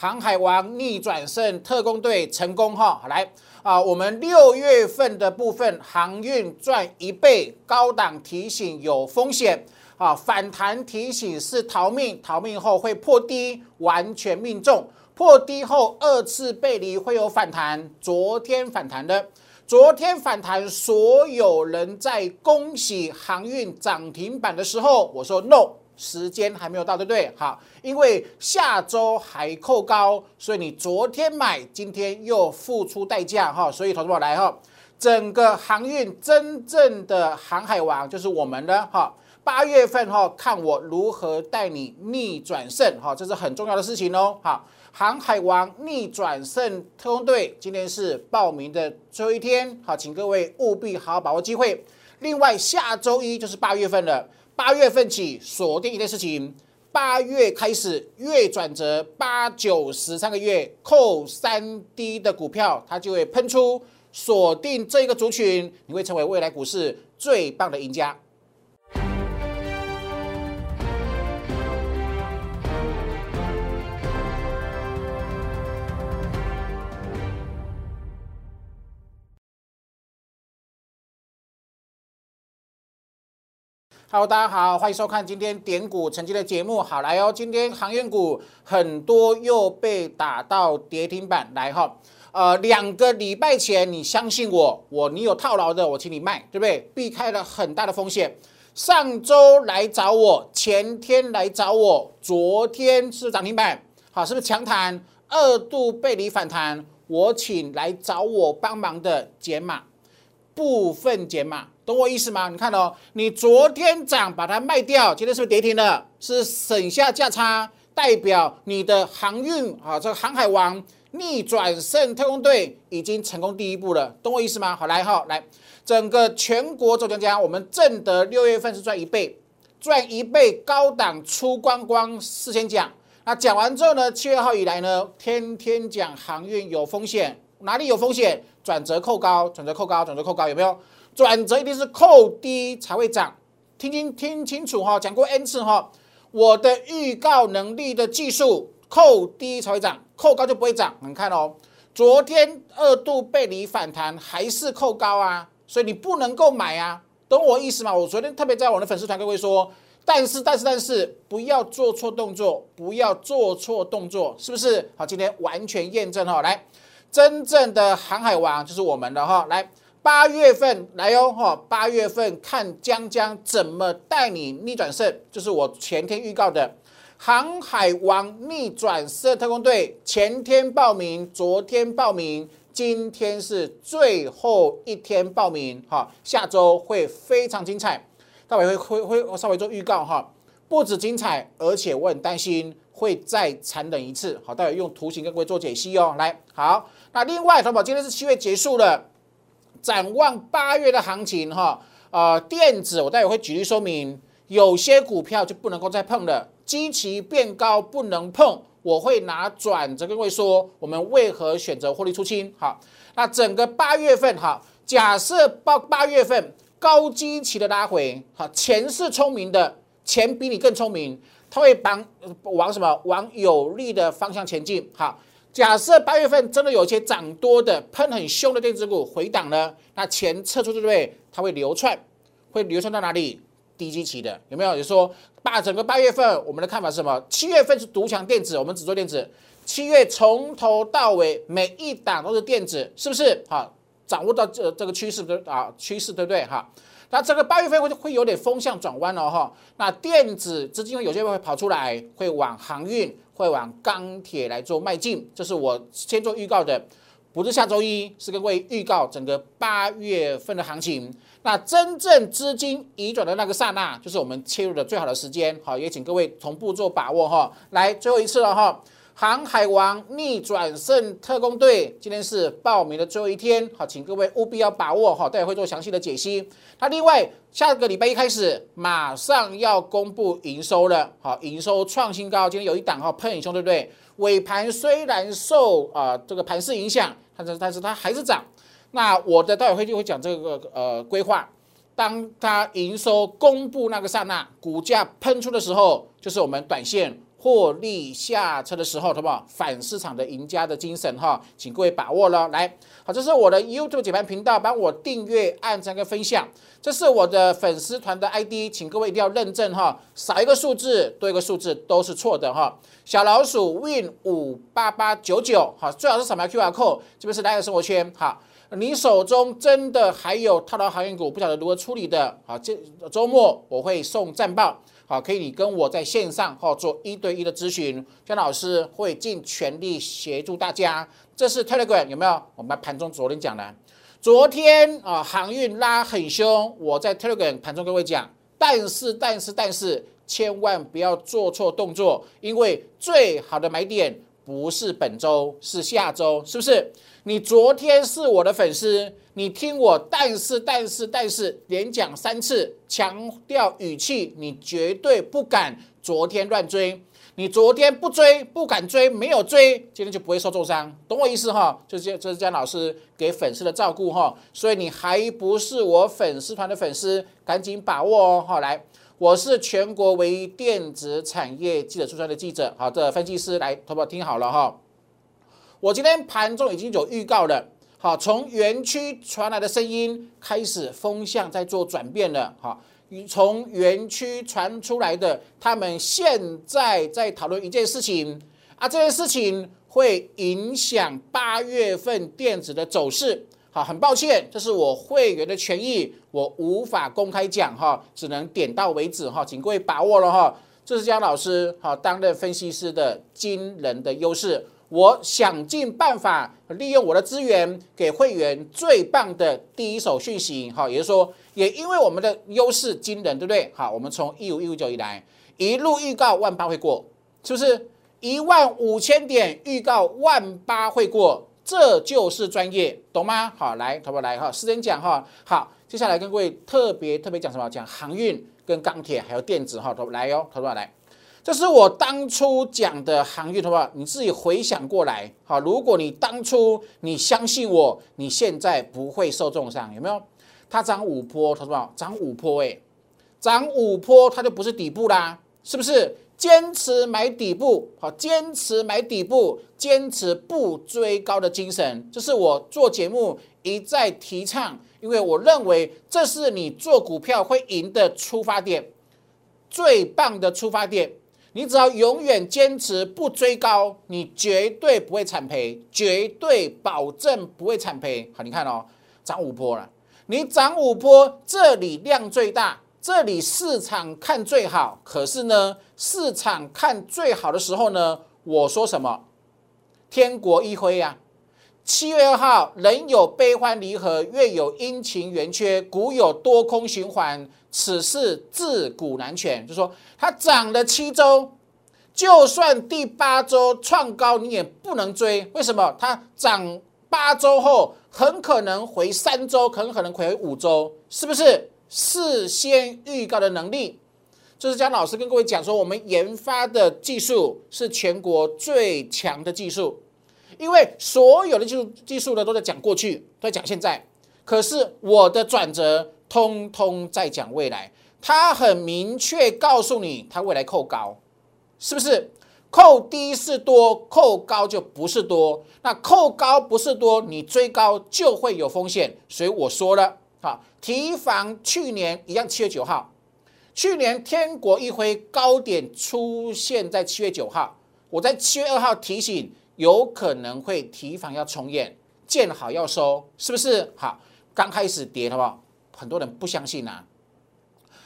航海王逆转胜特工队成功哈，来啊，我们六月份的部分航运赚一倍，高档提醒有风险啊，反弹提醒是逃命，逃命后会破低，完全命中，破低后二次背离会有反弹，昨天反弹的。昨天反弹，所有人在恭喜航运涨停板的时候，我说 no，时间还没有到，对不对？好，因为下周还扣高，所以你昨天买，今天又付出代价哈。所以投资者来哈，整个航运真正的航海王就是我们的哈。八月份哈，看我如何带你逆转胜哈，这是很重要的事情哦。好。航海王逆转胜特工队，今天是报名的最后一天，好，请各位务必好好把握机会。另外，下周一就是八月份了，八月份起锁定一件事情，八月开始月转折，八九十三个月扣三 D 的股票，它就会喷出，锁定这个族群，你会成为未来股市最棒的赢家。Hello，大家好，欢迎收看今天点股成绩的节目。好来哦，今天航运股很多又被打到跌停板来哈。呃，两个礼拜前你相信我，我你有套牢的，我请你卖，对不对？避开了很大的风险。上周来找我，前天来找我，昨天是涨停板，好，是不是强弹二度背离反弹？我请来找我帮忙的解码，部分减码。懂我意思吗？你看哦，你昨天涨把它卖掉，今天是不是跌停了？是省下价差，代表你的航运啊，这个航海王逆转胜特工队已经成功第一步了。懂我意思吗？好，来哈，来，整个全国做讲讲，我们正德六月份是赚一倍，赚一倍高档出光光事先讲。那讲完之后呢，七月号以来呢，天天讲航运有风险，哪里有风险？转折扣高，转折扣高，转折扣高，有没有？转折一定是扣低才会涨，听清听清楚哈，讲过 n 次哈，我的预告能力的技术，扣低才会涨，扣高就不会涨。你看哦，昨天二度背离反弹还是扣高啊，所以你不能够买啊，懂我意思吗？我昨天特别在我的粉丝团各位说，但是但是但是不要做错动作，不要做错动作，是不是？好，今天完全验证哈，来，真正的航海王就是我们的哈，来。八月份来哟哈，八月份看江江怎么带你逆转胜，就是我前天预告的航海王逆转胜特工队，前天报名，昨天报名，今天是最后一天报名哈，下周会非常精彩，待会会会会稍微做预告哈，不止精彩，而且我很担心会再残忍一次，好，待会用图形跟各位做解析哦，来好，那另外，淘宝今天是七月结束了。展望八月的行情，哈，呃，电子我待会会举例说明，有些股票就不能够再碰了，基期变高不能碰，我会拿转折跟各位说，我们为何选择获利出清，好，那整个八月份，哈，假设八八月份高基期的拉回，好，钱是聪明的，钱比你更聪明，它会帮往什么往有利的方向前进，好。假设八月份真的有一些涨多的、喷很凶的电子股回档呢，那钱撤出去对不对？它会流窜，会流窜到哪里？低基期的有没有？就说把整个八月份，我们的看法是什么？七月份是独强电子，我们只做电子。七月从头到尾每一档都是电子，是不是？好，掌握到这这个趋势的啊趋势对不对？哈，那这个八月份会会有点风向转弯了哈。那电子资金有些会跑出来，会往航运。会往钢铁来做迈进，这是我先做预告的，不是下周一，是各位预告整个八月份的行情。那真正资金移转的那个刹那，就是我们切入的最好的时间。好，也请各位同步做把握哈。来，最后一次了哈。航海王逆转胜特工队，今天是报名的最后一天，好，请各位务必要把握哈，待会会做详细的解析。那另外，下个礼拜一开始，马上要公布营收了，好，营收创新高，今天有一档哈喷很凶，对不对？尾盘虽然受啊这个盘势影响，但是但是它还是涨。那我的待会会就会讲这个呃规划，当它营收公布那个刹那，股价喷出的时候，就是我们短线。获利下车的时候，好不好？反市场的赢家的精神哈，请各位把握了。来，好，这是我的 YouTube 解盘频道，帮我订阅、按赞跟分享。这是我的粉丝团的 ID，请各位一定要认证哈，少一个数字，多一个数字都是错的哈。小老鼠 Win 五八八九九，好，最好是扫描 QR code，这边是大家生活圈，好。你手中真的还有套牢航运股，不晓得如何处理的？好，这周末我会送战报，好，可以你跟我在线上哈做一对一的咨询，姜老师会尽全力协助大家。这是 Telegram 有没有？我们盘中昨天讲的，昨天啊航运拉很凶，我在 Telegram 盘中各位讲，但是但是但是千万不要做错动作，因为最好的买点不是本周，是下周，是不是？你昨天是我的粉丝，你听我，但是但是但是连讲三次，强调语气，你绝对不敢昨天乱追。你昨天不追，不敢追，没有追，今天就不会受重伤，懂我意思哈？这是这是姜老师给粉丝的照顾哈。所以你还不是我粉丝团的粉丝，赶紧把握哦。好，来，我是全国唯一电子产业记者出身的记者，好的分析师，来，投保听好了哈。我今天盘中已经有预告了，好，从园区传来的声音开始，风向在做转变了，好，从园区传出来的，他们现在在讨论一件事情。啊，这件事情会影响八月份电子的走势，好，很抱歉，这是我会员的权益，我无法公开讲哈，只能点到为止哈，请各位把握了哈，这是姜老师哈担任分析师的惊人的优势。我想尽办法利用我的资源，给会员最棒的第一手讯息。好，也就是说，也因为我们的优势惊人，对不对？好，我们从一五一五九以来，一路预告万八会过，是不是？一万五千点预告万八会过，这就是专业，懂吗？好，来，投不来哈，时间讲哈。好，接下来跟各位特别特别讲什么？讲航运、跟钢铁还有电子哈，投来哟，投不来。这是我当初讲的航运，好不好？你自己回想过来，好，如果你当初你相信我，你现在不会受重伤，有没有？它涨五波，它不好？涨五波，哎，涨五波，它就不是底部啦，是不是？坚持买底部，好，坚持买底部，坚持不追高的精神，这是我做节目一再提倡，因为我认为这是你做股票会赢的出发点，最棒的出发点。你只要永远坚持不追高，你绝对不会惨赔，绝对保证不会惨赔。好，你看哦，涨五波了。你涨五波，这里量最大，这里市场看最好。可是呢，市场看最好的时候呢，我说什么？天国一辉呀！七月二号，人有悲欢离合，月有阴晴圆缺，股有多空循环。此事自古难全，就说它涨了七周，就算第八周创高，你也不能追。为什么？它涨八周后，很可能回三周，很可能回五周，是不是？事先预告的能力，这是江老师跟各位讲说，我们研发的技术是全国最强的技术，因为所有的技术技术呢都在讲过去，都在讲现在，可是我的转折。通通在讲未来，他很明确告诉你，他未来扣高，是不是？扣低是多，扣高就不是多。那扣高不是多，你追高就会有风险。所以我说了，好，提防去年一样，七月九号，去年天国一辉高点出现在七月九号，我在七月二号提醒，有可能会提防要重演，见好要收，是不是？好，刚开始跌，好不好？很多人不相信呐，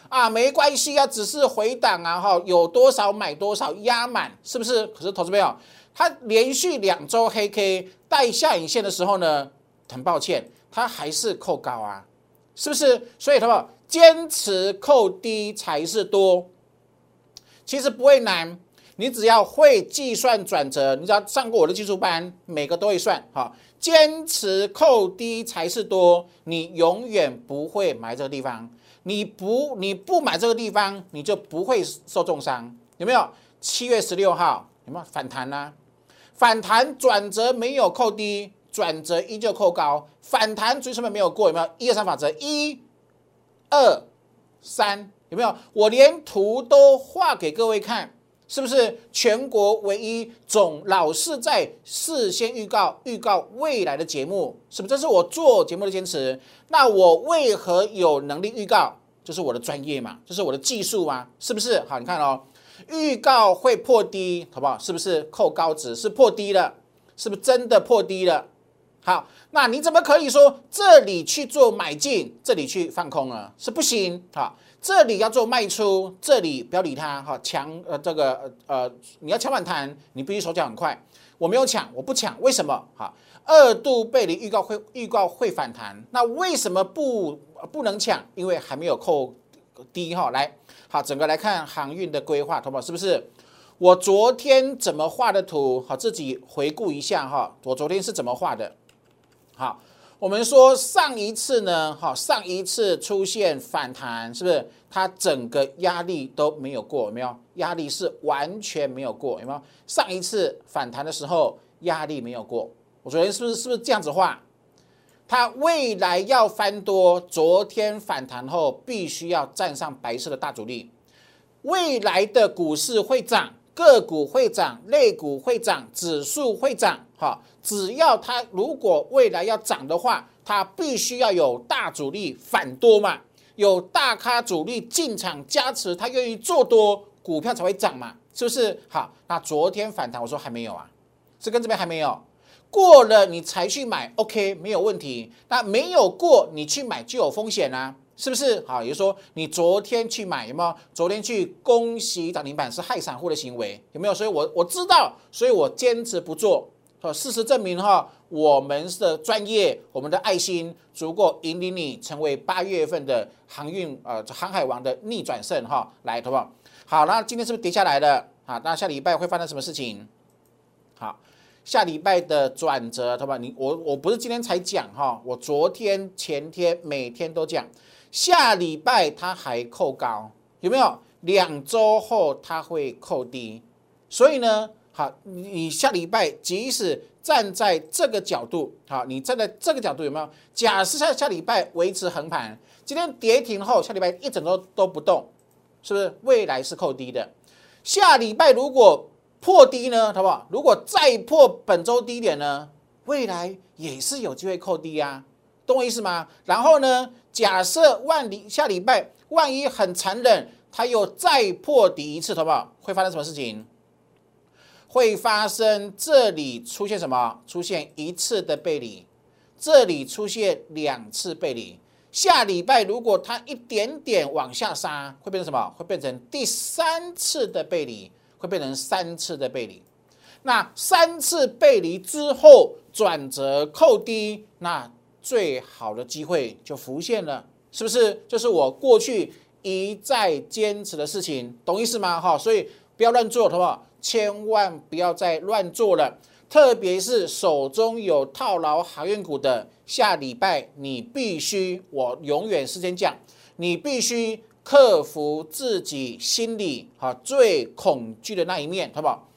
啊，没关系啊，只是回档啊，哈，有多少买多少，压满，是不是？可是投资朋友，它连续两周黑 K 带下影线的时候呢，很抱歉，它还是扣高啊，是不是？所以他们坚持扣低才是多，其实不会难，你只要会计算转折，你只要上过我的技术班，每个都会算，哈。坚持扣低才是多，你永远不会买这个地方。你不你不买这个地方，你就不会受重伤，有没有？七月十六号有没有反弹呢？反弹转折没有扣低，转折依旧扣高，反弹最上面没有过，有没有？一二三法则，一、二、三，有没有？我连图都画给各位看。是不是全国唯一总老是在事先预告预告未来的节目？是不是？这是我做节目的坚持。那我为何有能力预告？这是我的专业嘛？这是我的技术嘛？是不是？好，你看哦，预告会破低，好不好？是不是扣高值？是破低了？是不是真的破低了？好，那你怎么可以说这里去做买进，这里去放空呢？是不行。好。这里要做卖出，这里不要理它哈，抢呃这个呃你要抢反弹，你必须手脚很快。我没有抢，我不抢，为什么？哈，二度背离预告会预告会反弹，那为什么不不能抢？因为还没有扣低哈。来，好，整个来看航运的规划，同胞是不是？我昨天怎么画的图？好，自己回顾一下哈，我昨天是怎么画的？好。我们说上一次呢，哈，上一次出现反弹，是不是它整个压力都没有过？有没有？压力是完全没有过，有没有？上一次反弹的时候压力没有过，我昨天是不是是不是这样子画？它未来要翻多，昨天反弹后必须要站上白色的大主力，未来的股市会涨。个股会涨，类股会涨，指数会涨，哈，只要它如果未来要涨的话，它必须要有大主力反多嘛，有大咖主力进场加持，它愿意做多，股票才会涨嘛，是不是？好，那昨天反弹，我说还没有啊，是跟这边还没有过了，你才去买，OK，没有问题。那没有过，你去买就有风险啊。是不是好？也就是说，你昨天去买有没有？昨天去恭喜涨停板是害散户的行为，有没有？所以我我知道，所以我坚持不做。事实证明哈，我们的专业，我们的爱心足够引领你成为八月份的航运呃航海王的逆转胜哈。来，好不好？好，那今天是不是跌下来了？啊，那下礼拜会发生什么事情？好，下礼拜的转折，好吧？你我我不是今天才讲哈，我昨天前天每天都讲。下礼拜它还扣高，有没有？两周后它会扣低，所以呢，好，你下礼拜即使站在这个角度，好，你站在这个角度有没有？假设下下礼拜维持横盘，今天跌停后，下礼拜一整周都不动，是不是？未来是扣低的。下礼拜如果破低呢，好不好？如果再破本周低点呢，未来也是有机会扣低呀。懂我意思吗？然后呢？假设万里下礼拜万一很残忍，它又再破底一次，好不好？会发生什么事情？会发生这里出现什么？出现一次的背离，这里出现两次背离。下礼拜如果它一点点往下杀，会变成什么？会变成第三次的背离，会变成三次的背离。那三次背离之后转折扣低，那。最好的机会就浮现了，是不是？就是我过去一再坚持的事情，懂意思吗？哈，所以不要乱做，好不好？千万不要再乱做了，特别是手中有套牢航运股的，下礼拜你必须，我永远是先讲，你必须克服自己心里哈最恐惧的那一面，好不好？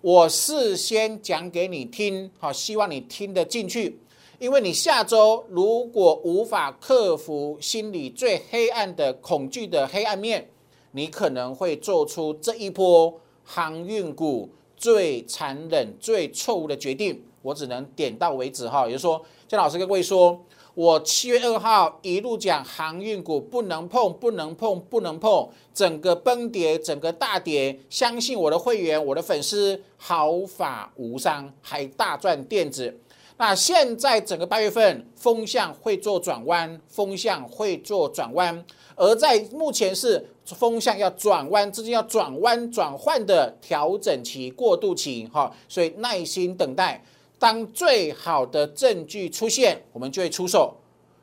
我事先讲给你听，好，希望你听得进去。因为你下周如果无法克服心里最黑暗的恐惧的黑暗面，你可能会做出这一波航运股最残忍、最错误的决定。我只能点到为止哈。也就是说，姜老师跟各位说，我七月二号一路讲航运股不能碰、不能碰、不能碰，整个崩跌、整个大跌，相信我的会员、我的粉丝毫发无伤，还大赚电子。那现在整个八月份风向会做转弯，风向会做转弯，而在目前是风向要转弯，资金要转弯转换的调整期、过渡期，哈，所以耐心等待，当最好的证据出现，我们就会出手。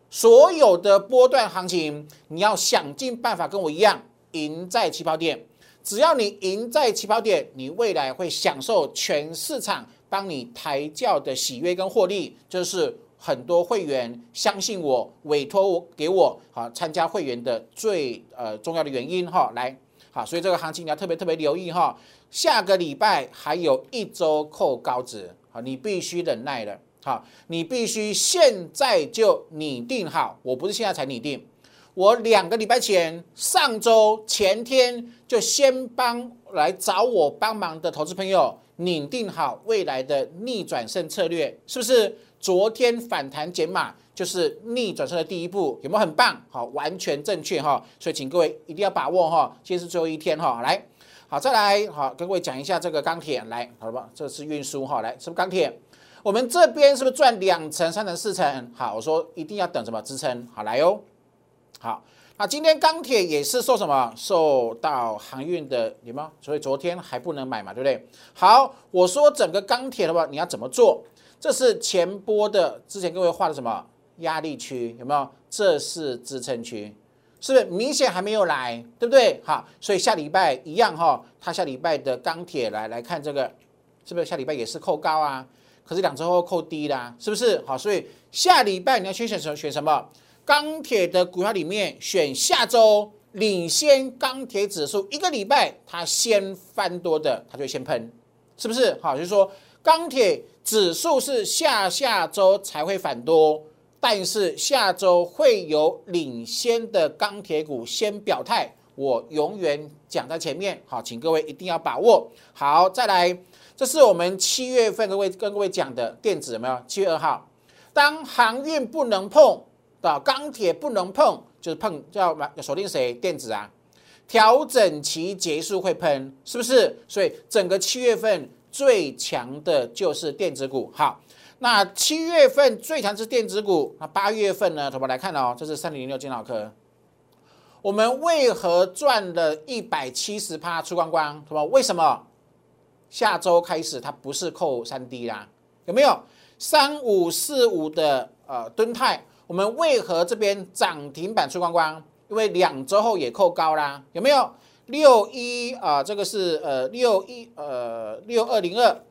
所有的波段行情，你要想尽办法跟我一样赢在起跑点，只要你赢在起跑点，你未来会享受全市场。帮你抬轿的喜悦跟获利，就是很多会员相信我，委托我给我好参加会员的最呃重要的原因哈。来，好，所以这个行情你要特别特别留意哈。下个礼拜还有一周扣高值，好，你必须忍耐了，好，你必须现在就拟定好。我不是现在才拟定，我两个礼拜前、上周、前天就先帮来找我帮忙的投资朋友拟定好未来的逆转胜策略，是不是？昨天反弹减码就是逆转胜的第一步，有没有很棒？好，完全正确哈。所以请各位一定要把握哈，今天是最后一天哈。来，好，再来，好，跟各位讲一下这个钢铁，来，好了吧？这是运输哈，来，是不是钢铁？我们这边是不是赚两层、三层、四层？好，我说一定要等什么支撑？好，来哦。好，那今天钢铁也是受什么？受到航运的有没有？所以昨天还不能买嘛，对不对？好，我说整个钢铁的话，你要怎么做？这是前波的，之前各位画的什么压力区有没有？这是支撑区，是不是明显还没有来，对不对？好，所以下礼拜一样哈，它下礼拜的钢铁来来看这个，是不是下礼拜也是扣高啊？可是两周后扣低啦，是不是？好，所以下礼拜你要选选什么选什么？钢铁的股票里面选下周领先钢铁指数一个礼拜，它先翻多的，它就先喷，是不是？好，就是说钢铁。指数是下下周才会反多，但是下周会有领先的钢铁股先表态，我永远讲在前面。好，请各位一定要把握。好，再来，这是我们七月份各位跟各位讲的电子有没有？七月二号，当航运不能碰的钢铁不能碰，就是碰要要锁定谁？电子啊，调整期结束会喷，是不是？所以整个七月份。最强的就是电子股。好，那七月份最强是电子股。那八月份呢？同们来看哦，这是三零零六金脑科。我们为何赚了一百七十趴出光光？同们为什么？下周开始它不是扣三 D 啦？有没有三五四五的呃吨泰？我们为何这边涨停板出光光？因为两周后也扣高啦？有没有？六一啊，这个是呃六一呃六二零二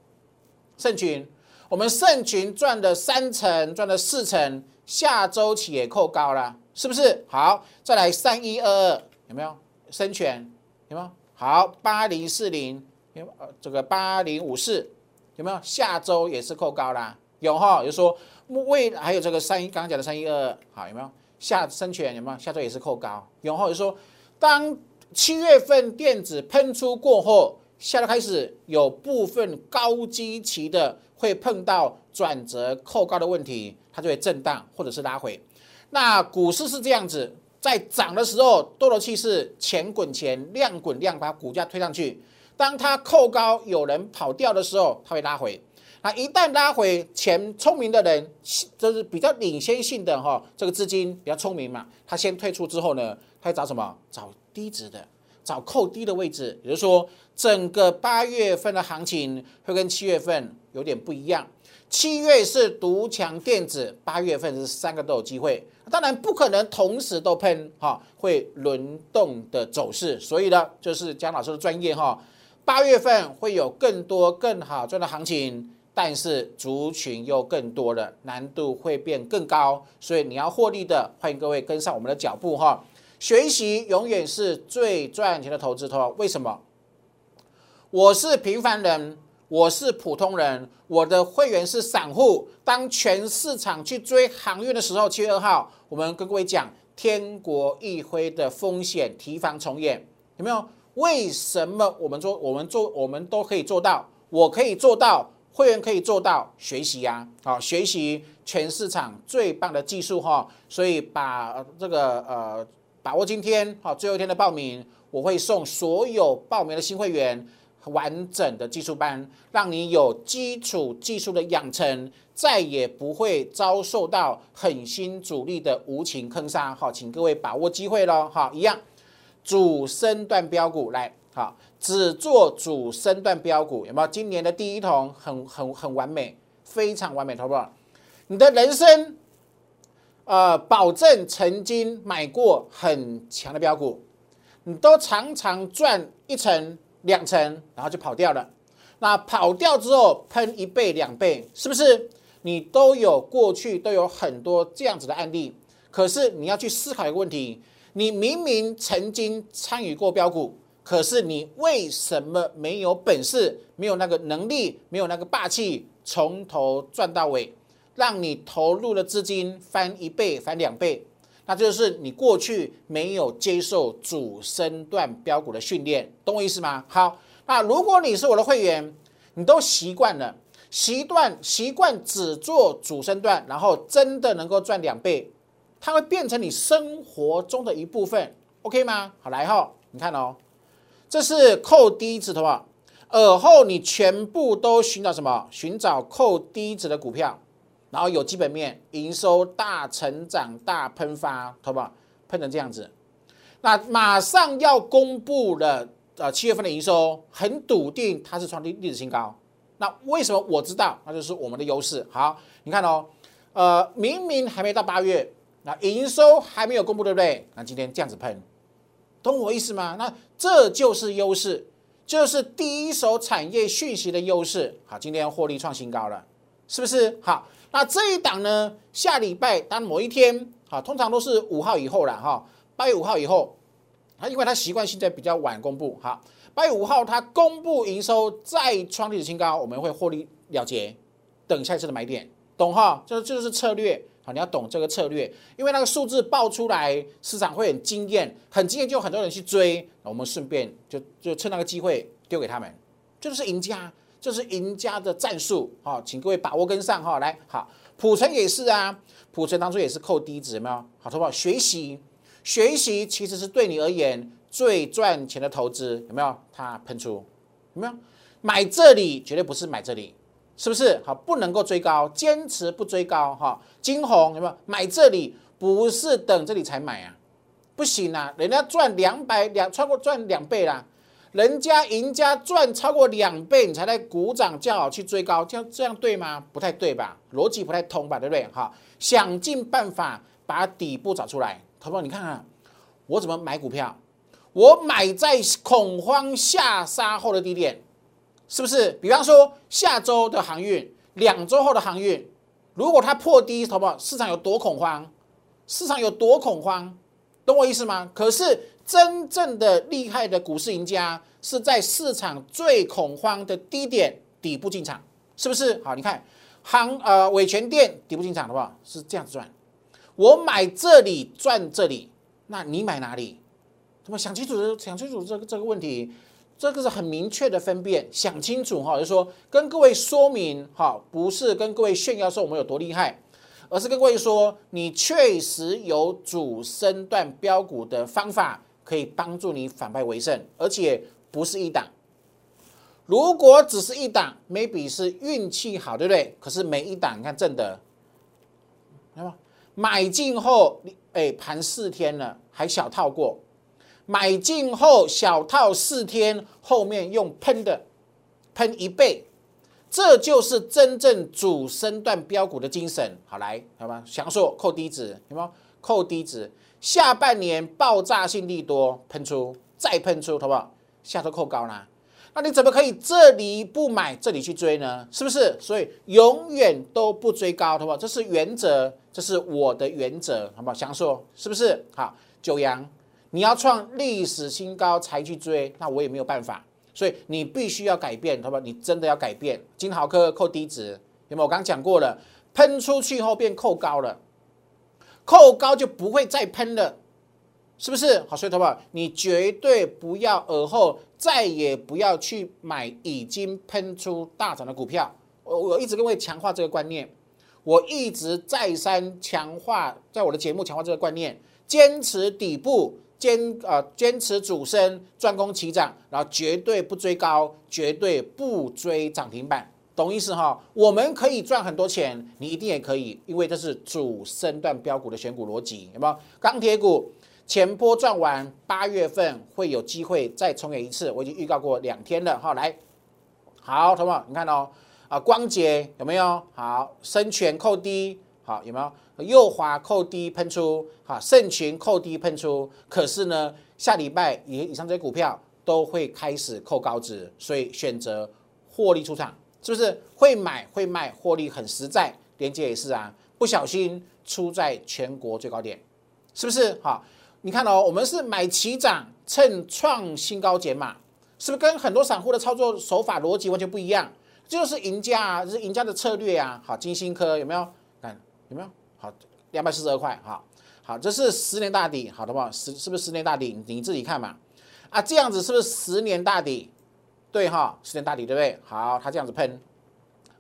圣群，我们圣群赚了三成，赚了四成，下周起也扣高了，是不是？好，再来三一二二有没有？生权有没有？好，八零四零有呃这个八零五四有没有？下周也是扣高啦，有哈，就说未还有这个三一刚刚讲的三一二，好有没有？下生权有没有？下周也是扣高，然后，就说当。七月份电子喷出过后，下周开始有部分高基期的会碰到转折扣高的问题，它就会震荡或者是拉回。那股市是这样子，在涨的时候多头气势，钱滚钱，量滚量，把股价推上去。当它扣高有人跑掉的时候，它会拉回。一旦拉回，前聪明的人就是比较领先性的哈，这个资金比较聪明嘛，他先退出之后呢，他找什么？找低值的，找扣低的位置，也就是说，整个八月份的行情会跟七月份有点不一样。七月是独强电子，八月份是三个都有机会，当然不可能同时都喷哈，会轮动的走势。所以呢，就是姜老师的专业哈，八月份会有更多更好赚的行情，但是族群又更多了，难度会变更高，所以你要获利的，欢迎各位跟上我们的脚步哈。学习永远是最赚钱的投资，头为什么？我是平凡人，我是普通人，我的会员是散户。当全市场去追航运的时候，七月二号，我们跟各位讲天国一挥的风险提防重演，有没有？为什么我们做，我们做，我们都可以做到？我可以做到，会员可以做到，学习呀，好，学习全市场最棒的技术哈，所以把这个呃。把握今天好最后一天的报名，我会送所有报名的新会员完整的技术班，让你有基础技术的养成，再也不会遭受到狠心主力的无情坑杀。好，请各位把握机会喽。好，一样主升段标股来，好，只做主升段标股，有没有？今年的第一桶很很很完美，非常完美，好不好？你的人生。呃，保证曾经买过很强的标股，你都常常赚一成、两成，然后就跑掉了。那跑掉之后喷一倍、两倍，是不是？你都有过去都有很多这样子的案例。可是你要去思考一个问题：你明明曾经参与过标股，可是你为什么没有本事、没有那个能力、没有那个霸气，从头赚到尾？让你投入的资金翻一倍、翻两倍，那就是你过去没有接受主升段标股的训练，懂我意思吗？好，那如果你是我的会员，你都习惯了，习惯习惯只做主升段，然后真的能够赚两倍，它会变成你生活中的一部分，OK 吗？好，来哈，你看哦，这是扣低值的话，耳后你全部都寻找什么？寻找扣低值的股票。然后有基本面，营收大成长、大喷发，好不好？喷成这样子，那马上要公布的呃七月份的营收，很笃定它是创历历史新高。那为什么我知道？那就是我们的优势。好，你看哦，呃，明明还没到八月，那营收还没有公布，对不对？那今天这样子喷，懂我意思吗？那这就是优势，就是第一手产业讯息的优势。好，今天获利创新高了，是不是？好。那这一档呢？下礼拜当某一天，好，通常都是五号以后了哈。八月五号以后，啊，因为它习惯性在比较晚公布，好，八月五号它公布营收再创历史新高，我们会获利了结，等下一次的买点，懂哈？这这就是策略，好，你要懂这个策略，因为那个数字报出来，市场会很惊艳，很惊艳，就很多人去追，我们顺便就就趁那个机会丢给他们，这就是赢家。这是赢家的战术，好，请各位把握跟上哈。来，好，普成也是啊，普成当初也是扣低值，有没有？好，投保学习，学习其实是对你而言最赚钱的投资，有没有？它喷出，有没有？买这里绝对不是买这里，是不是？好，不能够追高，坚持不追高哈。金红有没有？买这里不是等这里才买啊，不行啊，人家赚两百两，超过赚两倍啦。人家赢家赚超过两倍，你才在鼓掌叫好去追高，这样这样对吗？不太对吧？逻辑不太通吧？对不对？哈，想尽办法把底部找出来。好不好，你看看我怎么买股票？我买在恐慌下杀后的低点，是不是？比方说下周的航运，两周后的航运，如果它破低，好不好市场有多恐慌？市场有多恐慌？懂我意思吗？可是。真正的厉害的股市赢家是在市场最恐慌的低点底部进场，是不是？好，你看行呃伟权店底部进场的话是这样子赚，我买这里赚这里，那你买哪里？怎么想清楚？想清楚这个这个问题，这个是很明确的分辨，想清楚哈，就是说跟各位说明哈，不是跟各位炫耀说我们有多厉害，而是跟各位说你确实有主升段标股的方法。可以帮助你反败为胜，而且不是一档。如果只是一档，maybe 是运气好，对不对？可是每一档，你看正的，看到吗？买进后，哎，盘四天了，还小套过；买进后小套四天，后面用喷的，喷一倍，这就是真正主升段标股的精神。好来，好吧，享受扣低值，有没有？扣低值。下半年爆炸性利多喷出，再喷出，好不好？下周扣高啦，那你怎么可以这里不买，这里去追呢？是不是？所以永远都不追高，好不好？这是原则，这是我的原则，好不好？享受是不是？好，九阳，你要创历史新高才去追，那我也没有办法，所以你必须要改变，好不好？你真的要改变。金豪科扣低值，有没有？我刚讲过了，喷出去后变扣高了。扣高就不会再喷了，是不是？好，所以，同学你绝对不要而后再也不要去买已经喷出大涨的股票。我我一直跟各位强化这个观念，我一直再三强化，在我的节目强化这个观念，坚持底部，坚啊坚持主升，专攻起涨，然后绝对不追高，绝对不追涨停板。懂意思哈？我们可以赚很多钱，你一定也可以，因为这是主升段标股的选股逻辑，有没有？钢铁股前波赚完，八月份会有机会再重演一次，我已经预告过两天了哈。来，好，同学你看哦，啊，光洁有没有？好，深全扣低，好有没有？右滑扣低喷出，好，盛群扣低喷出，可是呢，下礼拜以以上这些股票都会开始扣高值，所以选择获利出场。是不是会买会卖，获利很实在？连接也是啊，不小心出在全国最高点，是不是？好，你看哦，我们是买齐涨，趁创新高减码，是不是跟很多散户的操作手法逻辑完全不一样？就是赢家啊，这是赢家的策略啊。好，金星科有没有？有没有？好，两百四十二块，好好，这是十年大底，好的不？十是不是十年大底？你自己看嘛。啊，这样子是不是十年大底？对哈，十年大底对不对？好，它这样子喷，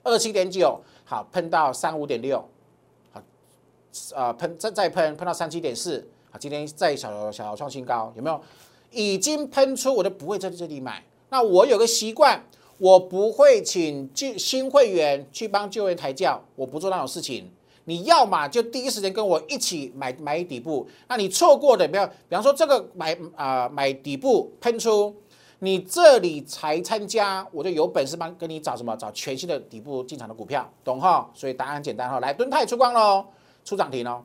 二七点九，好，喷到三五点六，好，呃，喷再再喷，喷到三七点四，好，今天再小小创新高，有没有？已经喷出，我就不会在这里买。那我有个习惯，我不会请旧新会员去帮旧员抬轿，我不做那种事情。你要嘛就第一时间跟我一起买买底部，那你错过的，不要，比方说这个买啊买底部喷出，你这里才参加，我就有本事帮跟你找什么找全新的底部进场的股票，懂哈？所以答案很简单哈，来敦泰出光喽，出涨停哦，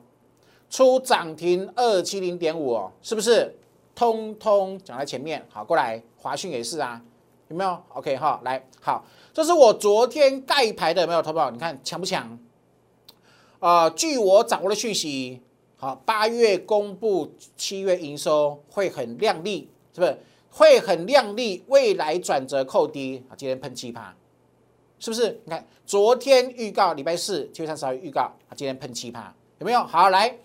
出涨停二七零点五哦，是不是？通通讲在前面，好，过来，华讯也是啊，有没有？OK 哈，来，好，这是我昨天盖牌的，有没有投保，你看强不强？啊，据我掌握的讯息，好，八月公布七月营收会很亮丽，是不是？会很亮丽，未来转折扣低啊，今天喷七趴，是不是？你看昨天预告礼拜四七月三十号预告啊，今天喷七趴，有没有？好，来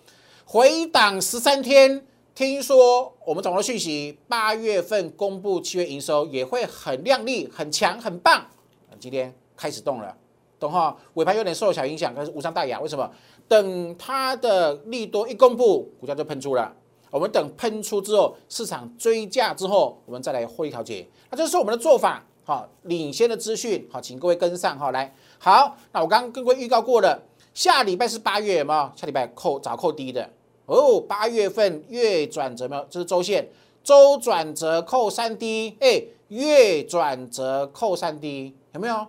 回档十三天。听说我们掌握讯息，八月份公布七月营收也会很亮丽、很强、很棒。今天开始动了，懂哈？尾盘有点受小影响，可是无伤大雅。为什么？等它的利多一公布，股价就喷出了。我们等喷出之后，市场追价之后，我们再来获利调节。那这是我们的做法，好，领先的资讯，好，请各位跟上哈。来，好，那我刚刚跟各位预告过了，下礼拜是八月吗？下礼拜扣早扣低的。哦，八月份月转折没有？这是周线，周转折扣三低哎，月转折扣三低有没有？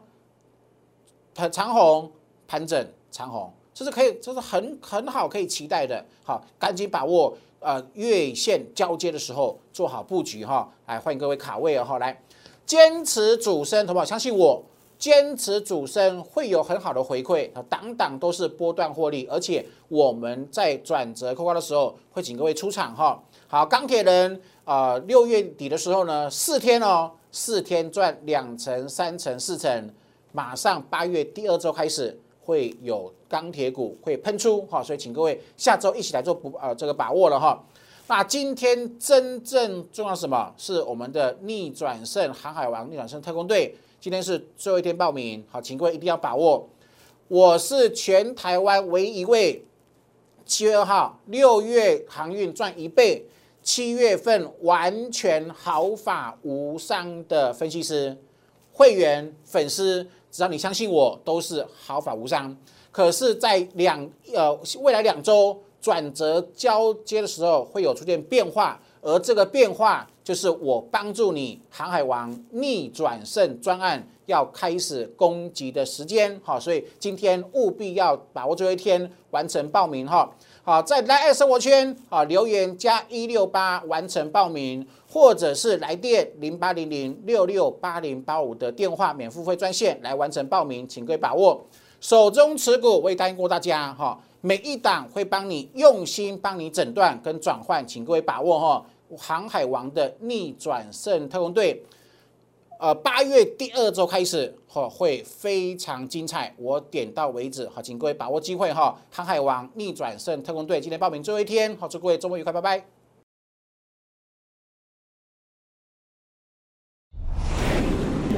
盘长红盘整长红，这是可以，这是很很好可以期待的。好，赶紧把握呃月线交接的时候做好布局哈。来，欢迎各位卡位哦哈，来坚持主升，好不好？相信我。坚持主升会有很好的回馈，档档都是波段获利，而且我们在转折扣高的时候会请各位出场哈。好，钢铁人啊，六月底的时候呢，四天哦，四天赚两成、三成、四成，马上八月第二周开始会有钢铁股会喷出哈，所以请各位下周一起来做不呃这个把握了哈。那今天真正重要什么？是我们的逆转胜航海王逆转胜特工队。今天是最后一天报名，好，请各位一定要把握。我是全台湾唯一一位七月二号六月航运赚一倍，七月份完全毫发无伤的分析师，会员粉丝，只要你相信我，都是毫发无伤。可是，在两呃未来两周转折交接的时候，会有出现变化。而这个变化就是我帮助你航海王逆转胜专案要开始攻击的时间，好，所以今天务必要把握最后一天完成报名哈。好，在来爱生活圈啊留言加一六八完成报名，或者是来电零八零零六六八零八五的电话免付费专线来完成报名，请各位把握。手中持股我也答应过大家哈。每一档会帮你用心帮你诊断跟转换，请各位把握哈。航海王的逆转胜特工队，呃，八月第二周开始哈会非常精彩，我点到为止好，请各位把握机会哈。航海王逆转胜特工队今天报名最后一天，好，祝各位周末愉快，拜拜。